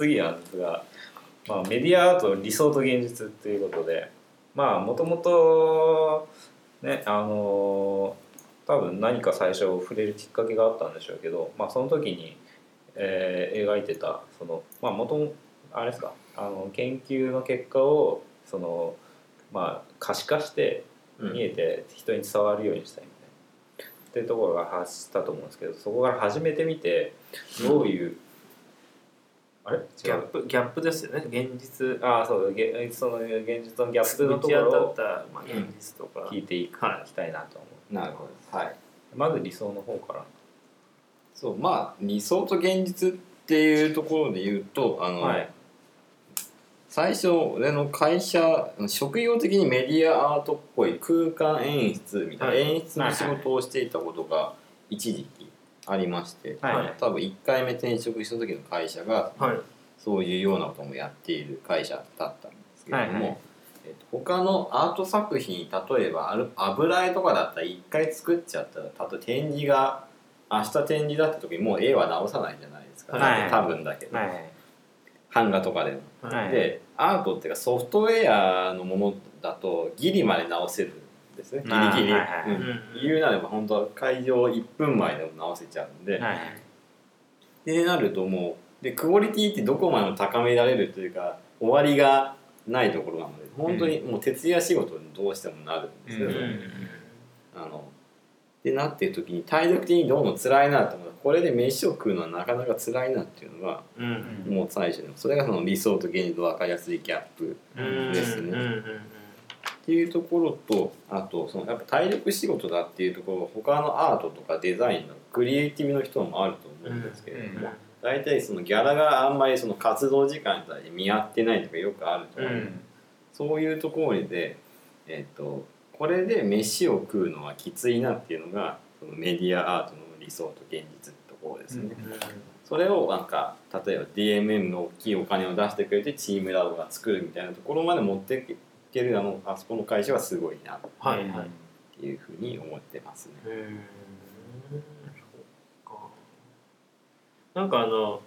次なんですが、まあ、メディアアート理想と現実っていうことでまあもともとねあの多分何か最初触れるきっかけがあったんでしょうけど、まあ、その時に、えー、描いてたそのまあ元もあれですかあの研究の結果をそのまあ可視化して見えて人に伝わるようにしたいみたいな、っていうところが発したと思うんですけどそこから始めてみてどういう、あれ？ギャップギャップですよね。現実ああそうげその現実のギャップのところをまあ、現実とか、聞いていく、はい。きたいなと思う。なるほど。はい。まず理想の方から。そうまあ理想と現実っていうところで言うとあの、はい。最初俺の会社職業的にメディアアートっぽい空間演出みたいな、はい。演出の仕事をしていたことが一時期ありまして、はい。多分1回目転職した時の会社がはい。そういうようなこともやっている会社だったんですけれども、はいはい。えっと他のアート作品例えばある油絵とかだったら1回作っちゃったら例えば展示が明日展示だった時もう絵は直さないじゃないですか、はい。多分だけど、はい。版画とかでも。はい。でアートっていうかソフトウェアのものだとギリまで直せるんですね。ギリギリ、あーはいはい。うん。うん。言うなれば本当は会場1分前でも直せちゃうんで、はい。でなるともうでクオリティってどこまでも高められるというか終わりがないところなので本当にもう徹夜仕事にどうしてもなるんですけど、うん。あのでなってる時に体力的にどうも辛いなと思う。これで飯を食うのはなかなか辛いなっていうのがうん。うんもう最初にそれがその理想と現実の分かりやすいギャップうんですね。うん。うんっていうところとあとそのやっぱ体力仕事だっていうところは他のアートとかデザインのクリエイティブの人もあると思うんですけれども、うん。大体そのギャラがあんまりその活動時間に対して見合ってないとかよくあると思う、うん。そういうところで、えっとこれで飯を食うのはきついなっていうのがそのメディアアートの理想と現実ってところですね、それをなんか例えば DMM の大きいお金を出してくれてチームラボが作るみたいなところまで持っていけるあのあそこの会社はすごいなっはいはいていうふうに思ってますね。うんそうか。なんかあの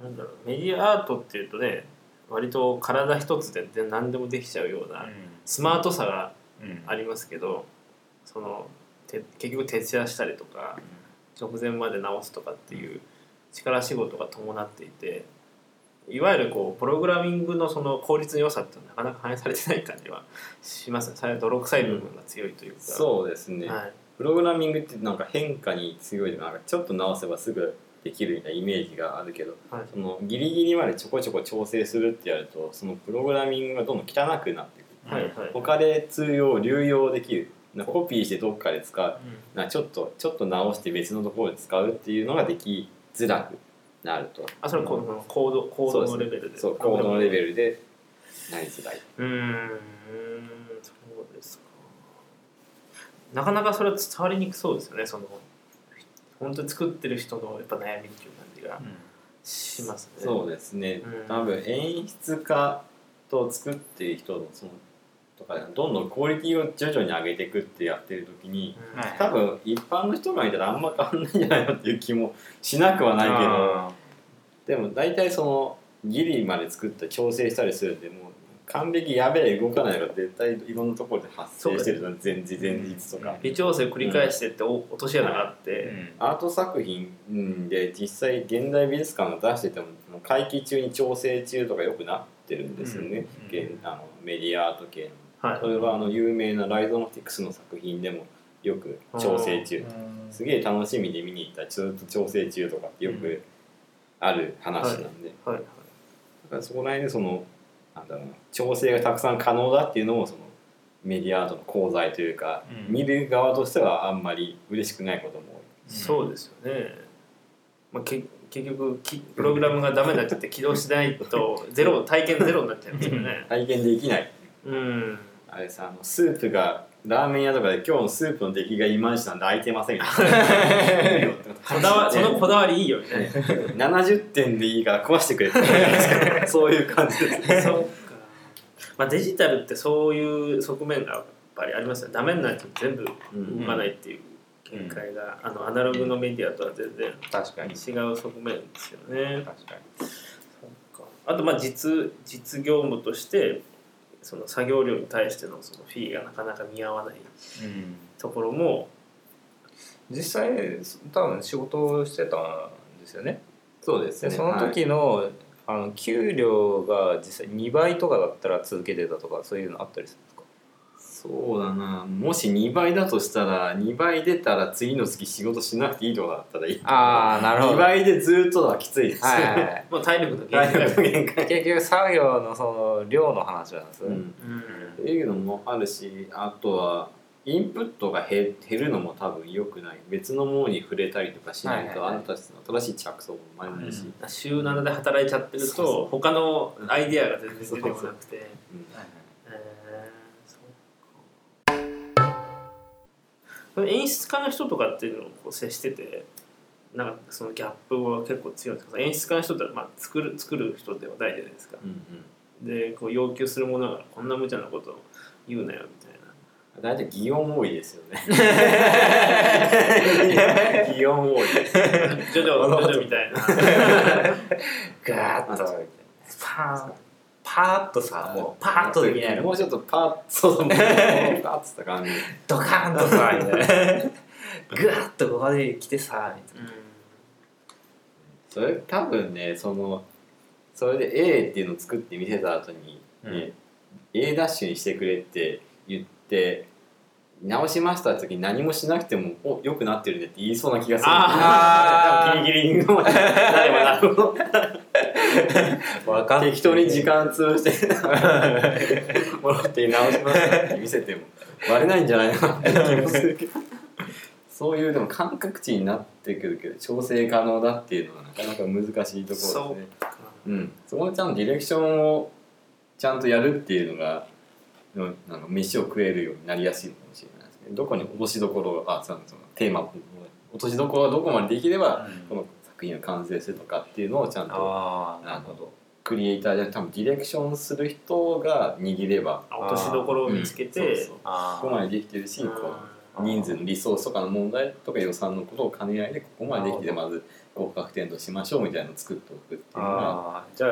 なんだろうメディアアートっていうとね割と体一つで何でもできちゃうようなスマートさがうん。ありますけどそのて結局徹夜したりとか直前まで直すとかっていう力仕事が伴っていていわゆるこうプログラミングのその効率の良さってなかなか反映されてない感じはしますね。さ泥臭い部分が強いというか、そうですね、はい、プログラミングってなんか変化に強いなんかちょっと直せばすぐできるみたいなイメージがあるけどはい。そのギリギリまでちょこちょこ調整するってやるとそのプログラミングがどんどん汚くなってくる。はいはい。他で通用流用できる。コピーしてどっかで使う。うん。なちょっとちょっと直して別のところで使うっていうのができづらくなると。あそれはこのコードコードのレベルで。そうコードのレベルルでなりづらい。うーんそうですか。なかなかそれは伝わりにくそうですよね。その本当に作ってる人のやっぱ悩みっていう感じがしますね。そうですね。うん。多分演出家と作っている人のそのとかどんどんクオリティを徐々に上げていくってやってる時にうん。はい。多分一般の人が見たらあんま変わんないんじゃないのっていう気もしなくはないけどあでも大体そのギリまで作った調整したりするんでもう完璧やべえ動かないのが絶対いろんなところで発生してるの前日前日とか。微調整繰り返してってお落とし穴があっーて、うん。アート作品うん。で実際現代美術館が出してても会期中に調整中とかよくなってるんですよね、うん。現あのメディアアート系の。はい。それはあの有名なライゾノティクスの作品でもよく調整中。すげえ楽しみで見に行った。らずっと調整中とかってよくある話なんで、はい。はい。だからそこら辺でそのなんだろうな調整がたくさん可能だっていうのもそのメディアアートの功罪というか、うん。見る側としてはあんまり嬉しくないことも多い。そうですよね、まあ、け結局きプログラムがダメになっちゃって起動しないと ゼロ体験ゼロになっちゃいますよね。体験できない。うん。あれさあのスープがラーメン屋とかで今日のスープの出来がいまいちなんで空いてませんこだわ そのこだわりいいよね。70点でいいから壊してくれって そういう感じですまあ、デジタルってそういう側面がやっぱりありますよね。ダメになっちゃうと全部動かないっていう限界が、あのアナログのメディアとは全然確かに。違う側面ですよね。確かに。あとまあ実実業務としてその作業量に対してのそのフィーがなかなか見合わないうん。ところも実際多分仕事をしてたんですよね。そうですね。でその時の,、あの給料が実際2倍とかだったら続けてたとかそういうのあったりするそうだな。もし2倍だとしたら2倍出たら次の月仕事しなくていいとかだったらいい。ああなるほ2ど倍でずっとはきついです。はいはいはい。まあ体力の限体界力の限界。結局作業のその量の話なんですね、うん。うん。っていうのもあるしあとはインプットが減減るのも多分良くない。別のものに触れたりとかしないと、あなたたちの新しい着想も生まれないし、週7で働いちゃってると他のアイディアが全然出てこなくて。うんその演出家の人とかっていうのをこう接しててなんかそのギャップは結構強いんですか演出家の人ってまあ作る作る人ではないじゃないですか。うんでこう要求するものがこんな無茶なことを言うなよみたいな。うん、大体擬音多いですよね。擬音多い。ですジョジョジョジョみたいな。ガーッと。パーンパーッとさもうパーッとできないの。もうちょっとパッそうそうパッとした感じドカーンとさみたいな。グワッとここで来てさみたいな。それ多分ねそのそれで A っていうのを作って見せた後に、ね A ダッシュにしてくれって言って直しました時に何もしなくても「お良くなってるね」って言いそうな気がする。あー。多分ギリギリのまでなればなるほど分かって適当に時間潰して。もらって直しましたって見せても。割れないんじゃない。かなって気もするけど。そういうでも感覚値になってくるけど調整可能だっていうのはなかなか難しいところで。すね。うん、そこのちゃんとディレクションをちゃんとやるっていうのがうんなんか飯を食えるようになりやすいのかもしれないですね。どこに落としどころがあそのそのテーマ落としどころがどこまでできれば、この作品が完成するのかっていうのをちゃんとああなるほど。クリエイターじゃ多分ディレクションする人が握ればあ落としどころを見つけて、うんそうそうあここまでできてるし、うんこう人数のリソースとかの問題とか予算のことを兼ね合いでここまでできてなまず合格点としましょうみたいなのを作っておくっていうのがあーじゃあ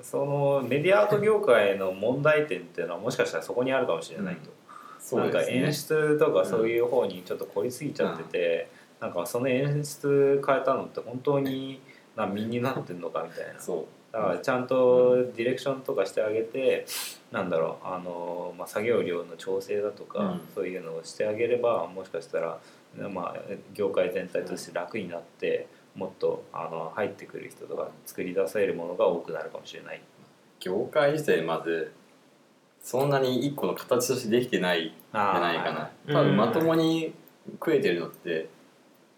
そのメディアアート業界の問題点っていうのはもしかしたらそこにあるかもしれないと、なんか演出とかそういう方にちょっと凝りすぎちゃってて、なんかその演出変えたのって本当に難民になってんのかみたいな。そう。だからちゃんとディレクションとかしてあげてなんだろうあの、まあ、作業量の調整だとか、うん。そういうのをしてあげればもしかしたら、まあ、業界全体として楽になってもっとあの入ってくる人とか作り出せるものが多くなるかもしれない。業界自体まずそんなに一個の形としてできてないんじゃないかな。ー多分まともに食えてるのって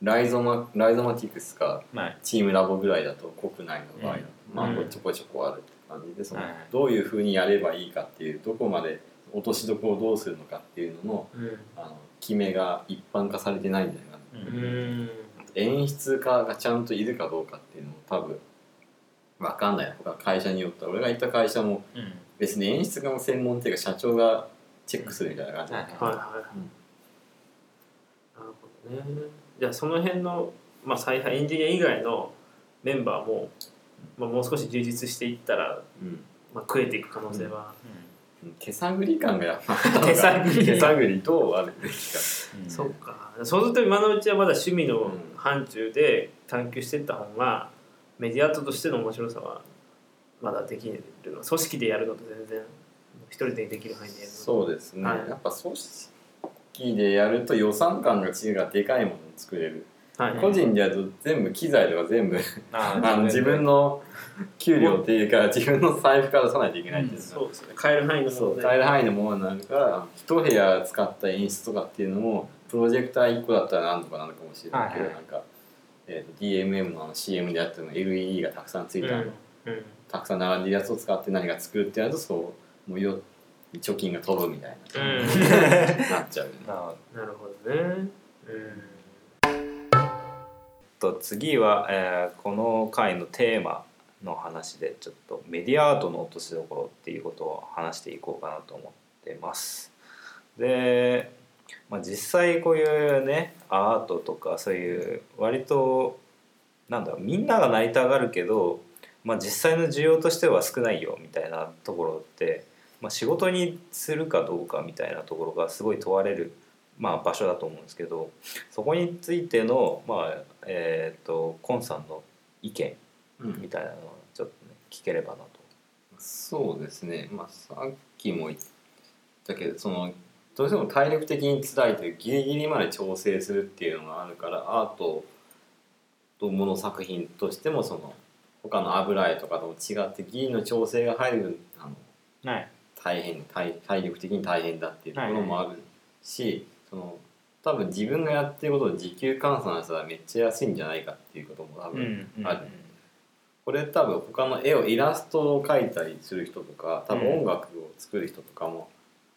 ライゾマライゾマティクスかはい。チームラボぐらいだと国内の場合だと、うん。まあうん。ちょこちょこあるって感じでそのはい。どういうふうにやればいいかっていうどこまで落としどころをどうするのかっていうののうん。あの決めが一般化されてないんじゃないかなうん。うん演出家がちゃんといるかどうかっていうのも多分分かんない他会社によっては。俺が行った会社もうん。別に演出家の専門っていうか社長がチェックするみたいな感じ、はいはいはい。はい、ね。じゃあその辺の、まあ、采配エンジニア以外のメンバーも、まあ、もう少し充実していったら、うん。まあ、食えていく可能性は、手探り感がやっぱ手探り手探りどうあるべきかうん。そうかそうすると今のうちはまだ趣味のうん。範疇で探求していった方がメディアアートとしての面白さはまだできるの組織でやるのと全然一人でできる範囲でやるのそうですね、はいやっぱ組織でやると予算感が違うがでかいものを作れる、はい。個人でやると全部機材とか全部あ あの自分の給料っていうか自分の財布から出さないといけないっていうの。がそうですね。変える範囲のそうもので。変える範囲のものになるから一部屋使った演出とかっていうのもプロジェクター1個だったら何とかなるかもしれないけど、はいはい。なんか、えーと DMM のあの CM でやってるの LED がたくさんついた、うんうん。たくさん並んでるやつを使って何か作るってやるとそうもうよ貯金が飛ぶみたいな、うんなっちゃう、ななるほどね。うん。と次は、えーこの回のテーマの話でちょっとメディアアートの落としどころっていうことを話していこうかなと思ってます。でまあ、実際こういうねアートとかそういう割となんだろうみんながなりたがるけど、まあ、実際の需要としては少ないよみたいなところって、まあ、仕事にするかどうかみたいなところがすごい問われる、まあ、場所だと思うんですけどそこについての、まあえー、とコンさんの意見うん。みたいなのをちょっと、ね、聞ければなと。そうですね、まあ、さっきも言ったけどそのどうしても体力的に辛いというギリギリまで調整するっていうのがあるからアートともの作品としてもその他の油絵とかとも違ってギリの調整が入るあの。はい大変体体力的に大変だっていうところもあるし、その多分自分がやってることを時給換算したらめっちゃ安いんじゃないかっていうことも多分ある。これ多分他の絵をイラストを描いたりする人とか多分音楽を作る人とかも、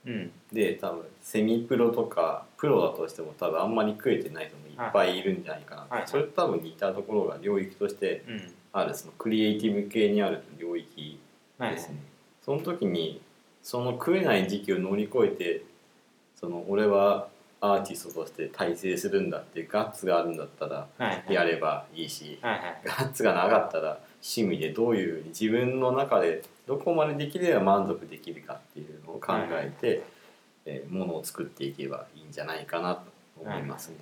うん。で多分セミプロとかプロだとしても多分あんまり食えてない人もいっぱいい。るんじゃないかな、はいはい。それと多分似たところが領域としてうん。あるそのクリエイティブ系にある領域はいですね、その時にその食えない時期を乗り越えてその俺はアーティストとして大成するんだってガッツがあるんだったらはいやればいいし、はいはい。ガッツがなかったら趣味でどういう自分の中でどこまでできれば満足できるかっていうのを考えて、えーものを作っていけばいいんじゃないかなと思いますね。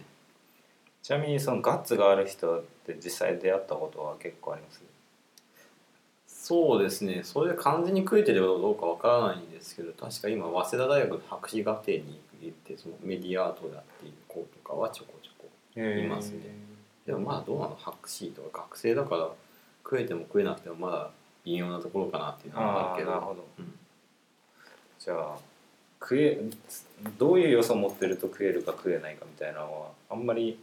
ちなみにそのガッツがある人って実際出会ったことは結構あります？そうですね。それで完全に食えてるかどうかわからないんですけど確か今早稲田大学の博士課程に行ってそのメディアアートをやっている子とかはちょこちょこいますね。でもまだどうなの博士とか学生だから食えても食えなくてもまだ微妙なところかなっていうのはあああるけど。なるほど。うん。じゃあ食えどういう要素を持ってると食えるか食えないかみたいなのはあんまり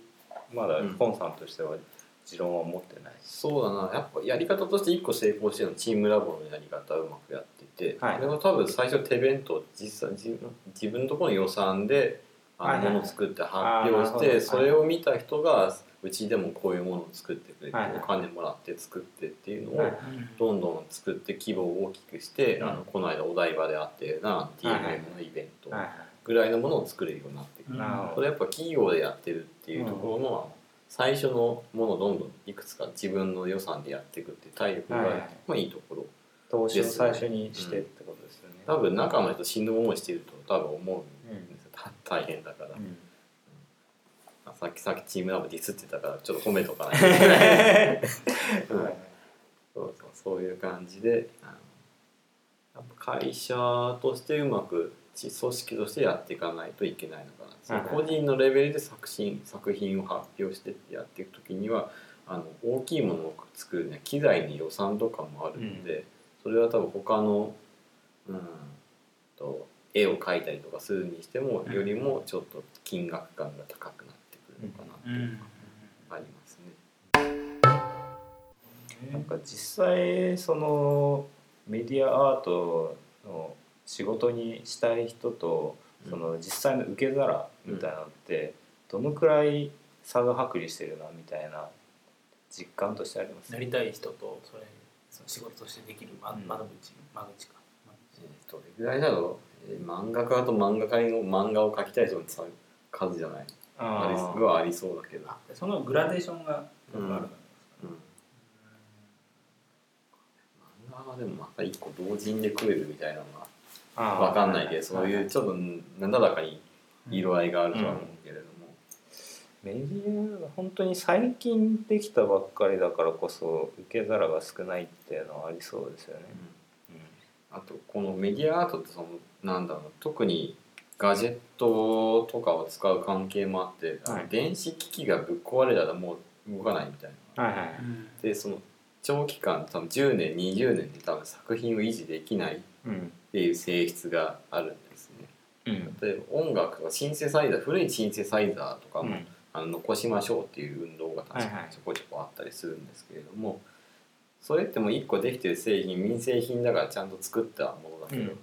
まだうん。コンさんとしては持論は持ってない、そうだな。やっぱやり方として一個成功してるのはチームラボのやり方をうまくやってて、はい。あれは多分最初手弁当実際自分自分のところの予算であのはいはいはいものを作って発表しあーなるほど。てそれを見た人がうちでもこういうものを作ってくれてはい。はいお金もらって作ってっていうのをはい。どんどん作って規模を大きくしてうん。あのこの間お台場であったようなはいはい。TMM のイベントはいぐらいのものを作れるようになってくる。なるほど。それやっぱ企業でやってるっていうところの最初のものをどんどんいくつか自分の予算でやっていくっていう体力が、はいはい。まあいいところ投資を最初にしてってことですよね、多分中の人死ぬ思いしてると多分思うんですよ、た大変だから、うん。まあさっきさっきチームラボディスってたからちょっと褒めとかないといけな い、うん。そうそうそういう感じであのやっぱ会社としてうまくち組織としてやっていかないといけないのかな、そのはい。個人のレベルで作品作品を発表してやっていく時にはあの大きいものを作るには機材に予算とかもあるので、それは多分他のうんと絵を描いたりとかするにしてもよりもちょっと金額感が高くなってくるのかなっていうのがありますね。なんか実際そのメディアアートの仕事にしたい人とその実際の受け皿みたいなのってどのくらい差が剥離してるなみたいな実感としてあります？なりたい人とそれその仕事としてできる窓うん。窓口間口か。えーどれぐらいだろう、えー漫画家と漫画家の漫画を描きたい人のさ数じゃない？ありあすごいありそうだけど、あそのグラデーションがうんあるからうん、漫画はでもまた一個同人で食えるみたいなのあが分かんないけどそういうはちょっとなだらかに色合いがあるとは思うけれども、メディアが本当に最近できたばっかりだからこそ受け皿が少ないっていうのはありそうですよね。あとこのメディアアートってそのなんだろうな特にガジェットとかを使う関係もあって、はい。電子機器がぶっ壊れたらもう動かないみたいな。はいはいでその長期間多分10年20年で多分作品を維持できないっうんていう性質があるんですね。うん。例えば音楽とかシンセサイザー古いシンセサイザーとかも、うん。あの残しましょうっていう運動が確かにはいはい。ちょこちょこあったりするんですけれども、それってもう一個できてる製品民生品だからちゃんと作ったものだけど、うん。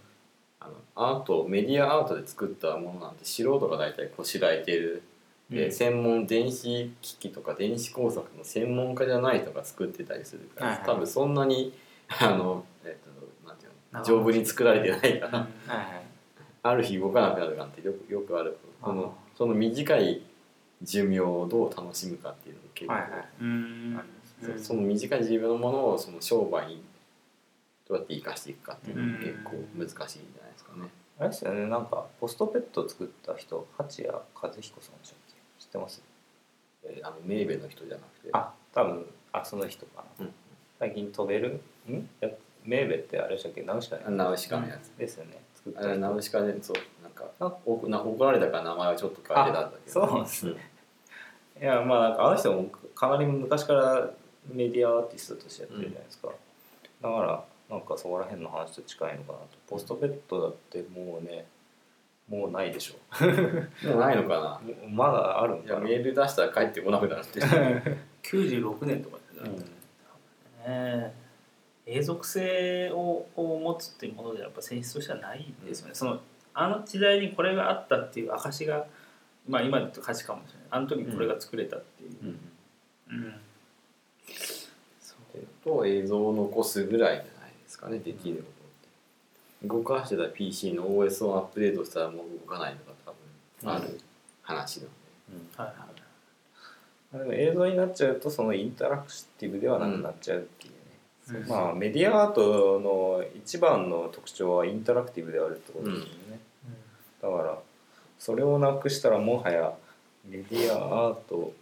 あのアートメディアアートで作ったものなんて素人が大体こしらえてる、でうん。専門電子機器とか電子工作の専門家じゃない人が作ってたりするから、はいはい。多分そんなにあの、えっと丈夫に作られてないから、ある日動かなくなるなんてよくよくある。そのその短い寿命をどう楽しむかっていうのも結構、はいはい。うん。そその短い寿命のものをその商売にどうやって生かしていくかっていうのも結構難しいんじゃないですかね。あれですよね。なんかポストペット作った人八谷和彦さんでしたっけ？知ってます？えーあのメーベの人じゃなくて。あ多分あその人かな、うん。最近飛べる？ん？やメーベってあれでしたっけナウシカあナウシカのやつ、ですよね。作ったあれ人ナウシカでそうなんかおな怒られたから名前はちょっと変えてたんだけど。あそうなんですねいやまあなんかあの人もかなり昔からメディアアーティストとしてやってるじゃないですか、だからなんかそこら辺の話と近いのかなと。ポストペットだってもうねもうないでしょ。もうないのかな。まだあるんいやかなメール出したら帰ってこなくなるって96 年とかで、ね。え永続性をを持つっていうものでやっぱ選出としてはないですよね、そのあの時代にこれがあったっていう証がまあ今だと価値かもしれない。あの時にこれが作れたっていう、うん。うん。と映像を残すぐらいじゃないですかねできることって。動かしてた PC の OS をアップデートしたらもう動かないのが多分ある話なのはいはい。でも映像になっちゃうとそのインタラクティブではなくなっちゃうっていうまあメディアアートの一番の特徴はインタラクティブであるってことですよね、だからそれをなくしたらもはやメディアアート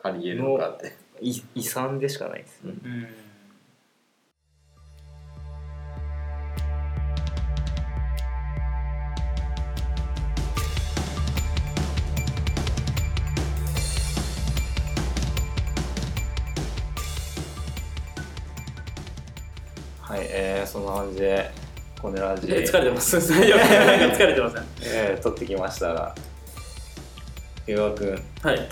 のかって。い遺産でしかないですよね、うん感じでこのラジ。え疲れてます。疲れてません。えー、撮ってきましたが。伊川君はい。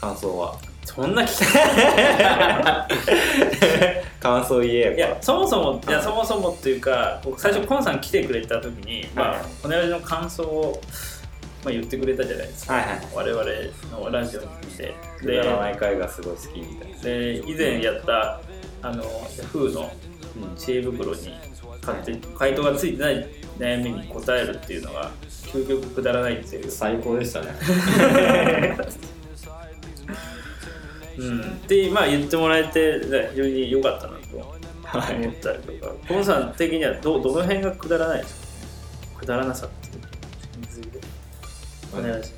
感想は？そんな聞き 感想言えやいやそもそもいやそもそもっていうか僕最初コンさん来てくれた時に、まはい。あ、この間の感想を、まあ、言ってくれたじゃないですか、はいはい。我々のラジオに来て。くだらない会がすごい好きみたいな。で以前やったあの Yahoo の知恵袋に勝手に回答がついてない悩みに答えるっていうのが究極くだらないっていう、最高でしたねうん、ってまあ言ってもらえてね非常に良かったなと思ったりとか、コンさん的にはどどの辺がくだらないですか？くだらなさって。いうについてお願いしま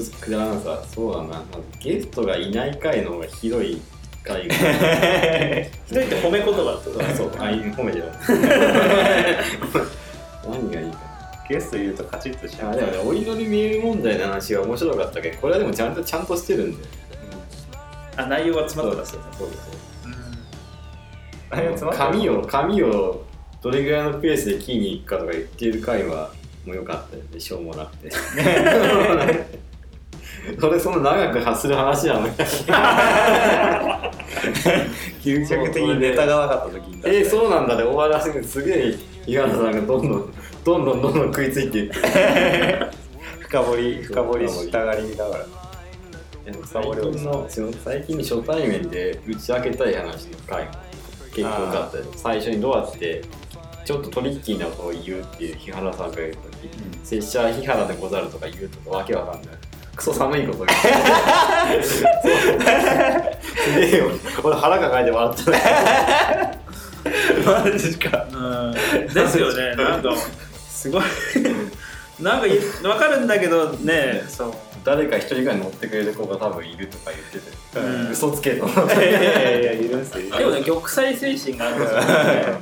す。くだらなさそうだな、まずゲストがいない回の方がひどい回。がひどいって褒め言葉と？そう。あい褒め 何がいいか。ゲスト言うとカチッとしちゃう。なあでもねお祈りメール問題の話は面白かったけどこれはでもちゃんとちゃんとしてるんだよあ内容が詰まってますよねそうあれ詰まってる？紙を紙をどれぐらいのペースで切りに行くかとか言ってる回はもうよかったよねしょうもなくて。それその長く発する話なのに究極的にネタがなかった時にえー、そうなんだ。で終わらせるすげえ井原さんがどんどん どんどんどんどん食いついていって深掘り深掘り。したがりだから。最近の最近初対面で打ち明けたい話の回も結構多かったよ。最初にどうやってちょっとトリッキーなことを言うっていう日原さんが言うとき、拙者日原でござるとか言うとかわけわかんないクソ寒いこと言うすげえよ。俺腹抱えて笑った。ねマジか。うん。ですよね。なんかすごい。なんか分かるんだけどねそう。誰か一人ぐらい乗ってくれる子が多分いるとか言ってて、うん。嘘つけと。いやいやいやいるんすよでもね玉砕精神があるんですよね。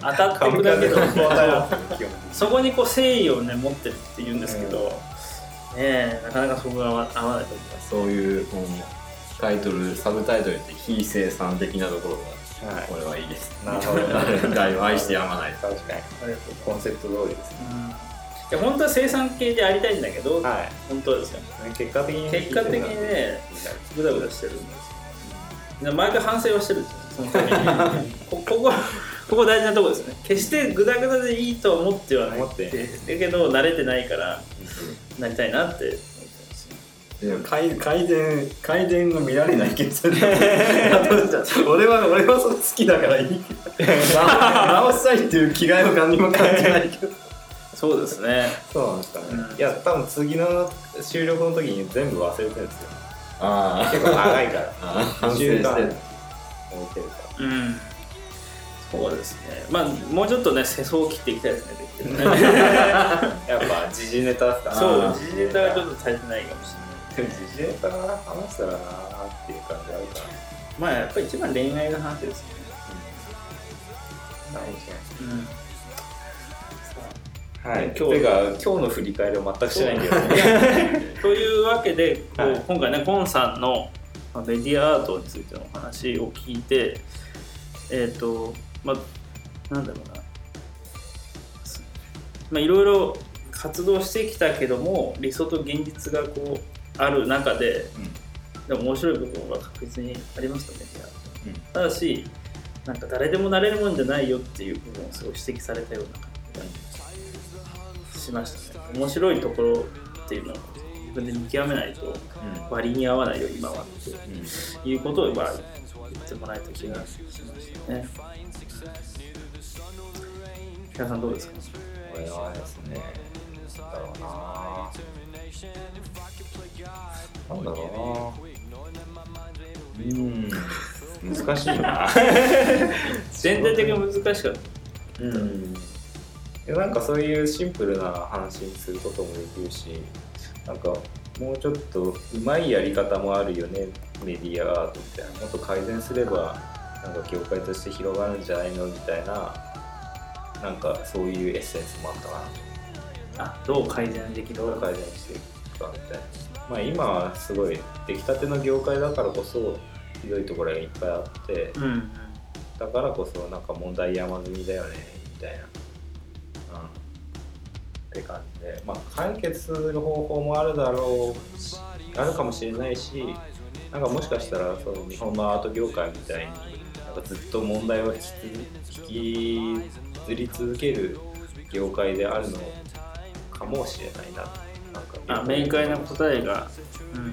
当たっていくだけの そこにこう誠意をね持ってるって言うんですけど、ねえなかなかそこが合わ合わないと思います。そういう、うんタイトルサブタイトルって非生産的なところがはい。これはいいです。なるほど。誰も愛してやまない。確かに。ありがとうコンセプト通りですね。いや本当は生産系でありたいんだけど、はい。本当ですよ結果的に結果的にねグダグダしてるんですよ。で毎回反省はしてるんですよそのために。こここここ大事なところですね。決してグダグダでいいと思ってはない。思って。だけど慣れてないからなりたいなって。思ってま改改善改善が見られないけど 俺は俺はそれ好きだからいい。け直したいっていう気概は何も感じないけど。そうですね。そうなんですかね、うん。いや多分次の収録の時に全部忘れてるんですよ。あ結構長いから。あ反省してる。一週間置いてるかうん。そうですね。まあもうちょっとね世相を切っていきたいですねできるねらやっぱ時事ネタですかそう時事ネタがちょっと足りてないかもしれない。でも時事ネタ話したらなーっていう感じあるから。まあやっぱり一番恋愛の話ですよね。なるほうん。どはい。今日ていうか今日の振り返りを全くしないんだよね。というわけで、こうはい今回ねコンさんのまあメディアアートについてのお話を聞いてえっ、とまあなんだろうな。すまあいろいろ活動してきたけども理想と現実がこうある中で、でも面白い部分は確実にありますとメディアアートうん。ただしなんか誰でもなれるもんじゃないよっていう部分をすごい指摘されたような感じがしましたね。面白いところっていうのを自分で見極めないと割に合わないよ今はっていうことをまあ言ってもらえた気がしましたね。北さんどうですか？これはですねだろうな。なんだろうな。うん。難しいな。全体的に難しかった。うん。でなんかそういうシンプルな話にすることもできるしなんかもうちょっとうまいやり方もあるよねメディアアートみたいなもっと改善すればなんか業界として広がるんじゃないの？みたいななんかそういうエッセンスもあったかな。あどう改善できるどう改善していくかみたいな。まあ今はすごい出来たての業界だからこそひどいところがいっぱいあって。うんうんだからこそなんか問題山積みだよねみたいな、うん、って感じで。まあ解決する方法もあるだろう。しあるかもしれないしなんかもしかしたらその日本のアート業界みたいになんかずっと問題を引き引きずり続ける業界であるのかもしれないななんかあ明快な答えが、うん。うん。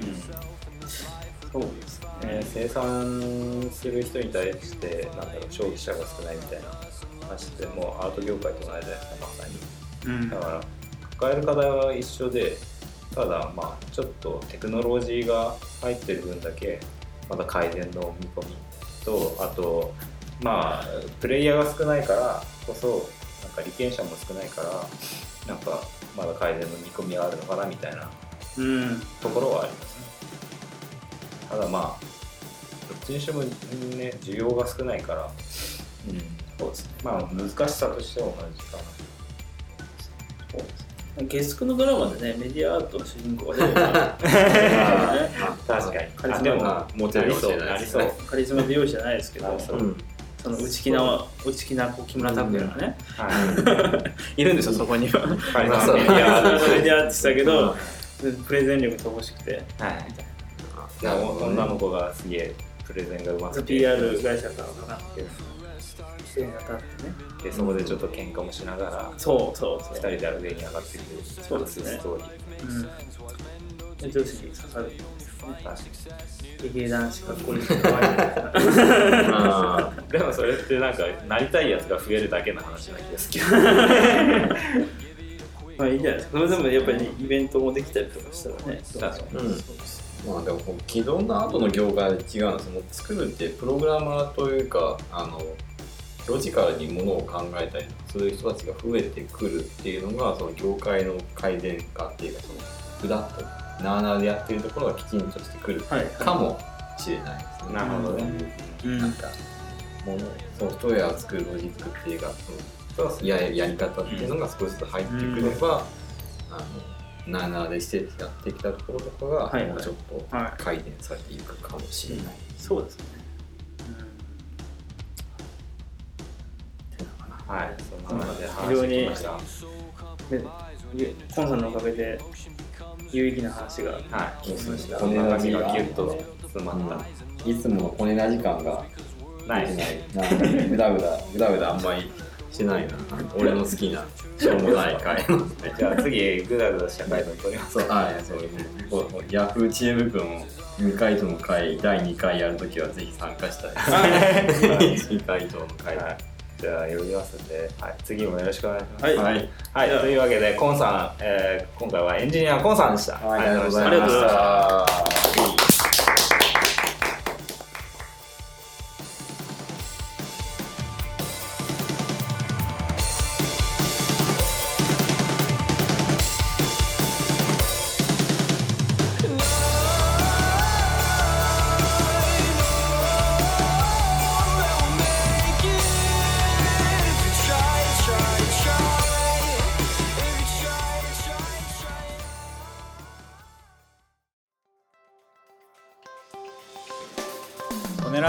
そうですね、ね生産する人に対してなんだろう消費者が少ないみたいな話ってもうアート業界と同じじゃないですかまさに。うん。だから抱える課題は一緒でただまあちょっとテクノロジーが入ってる分だけまだ改善の見込みとあとまあプレイヤーが少ないからこそなんか利権者も少ないからなんかまだ改善の見込みがあるのかなみたいなうん。ところはありますね。ただまあどっちにしてもね需要が少ないから、うん、そうですね。まあ難しさとしては同じかな。そうです月9のドラマでねメディアアートの主人公が出てくる。ね 確かに。カリスマあでもあモテるりそう。カリスマ美容師じゃないですけど。う。うんその内気な内気なこう木村拓哉がね、はい。いるんですよそこには。カリスマそう。メディアメアートディアアーティストだけど、プレゼン力乏しくて。はい。な女の子がすげえプレゼンがうまくて。PR 会社からかな。ってってねでそこでちょっと喧嘩もしながらそうそうそう。二人で上に上がってくるそうですね。ストーリー。うん。で女子に刺さる確か劇団四角いいあでもそれってなんかなりたいやつが増えるだけの話な気がするけどまあいいんじゃないですかそれでもやっぱりイベントもできたりとかしたらね確かにうんまあでもこう既存のアートの業界で違うのはその作るってプログラマーというかあのロジカルにものを考えたりする人たちが増えてくるっていうのがその業界の改善化っていうかそのふだっとなあなあでやってるところがきちんとしてくるはい。かもしれないですね。なるほどね。うん。なんかものソフトウェアを作るロジックっていうかそのややり方っていうのが少しずつ入ってくれば、あのなあなあでしてやってきたところとかが、はいはい。もうちょっとは改善されていくかもしれない。そうですね。はい。そんな感じで非話常にしてきました。でコンさんのおかげで有意義な話がはい聞きました骨中なじが身がギュッと詰まったいつもの骨な時間がなない。なんかねぐだぐだぐだぐだあんまりしないな。俺の好きなしょうもない回。じゃあ次グダグダした回答取りますそうあそうこうヤフー知恵袋の二回答の会第2回やるときはぜひ参加したい。二回答の会。はいじゃあ呼びますんで、はい、次もよろしくお願いします。はいはいはい、というわけで、コンさん、えー今回はエンジニアコンさんでした。はいありがとうございました。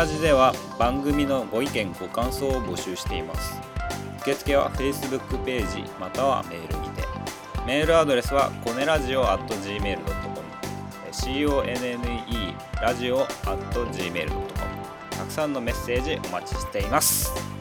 ラジでは番組のご意見ご感想を募集しています。受付は Facebook ページまたはメールにて。メールアドレスはコネラジオ at gmail.com CONNE ラジオ at gmail.com たくさんのメッセージお待ちしています。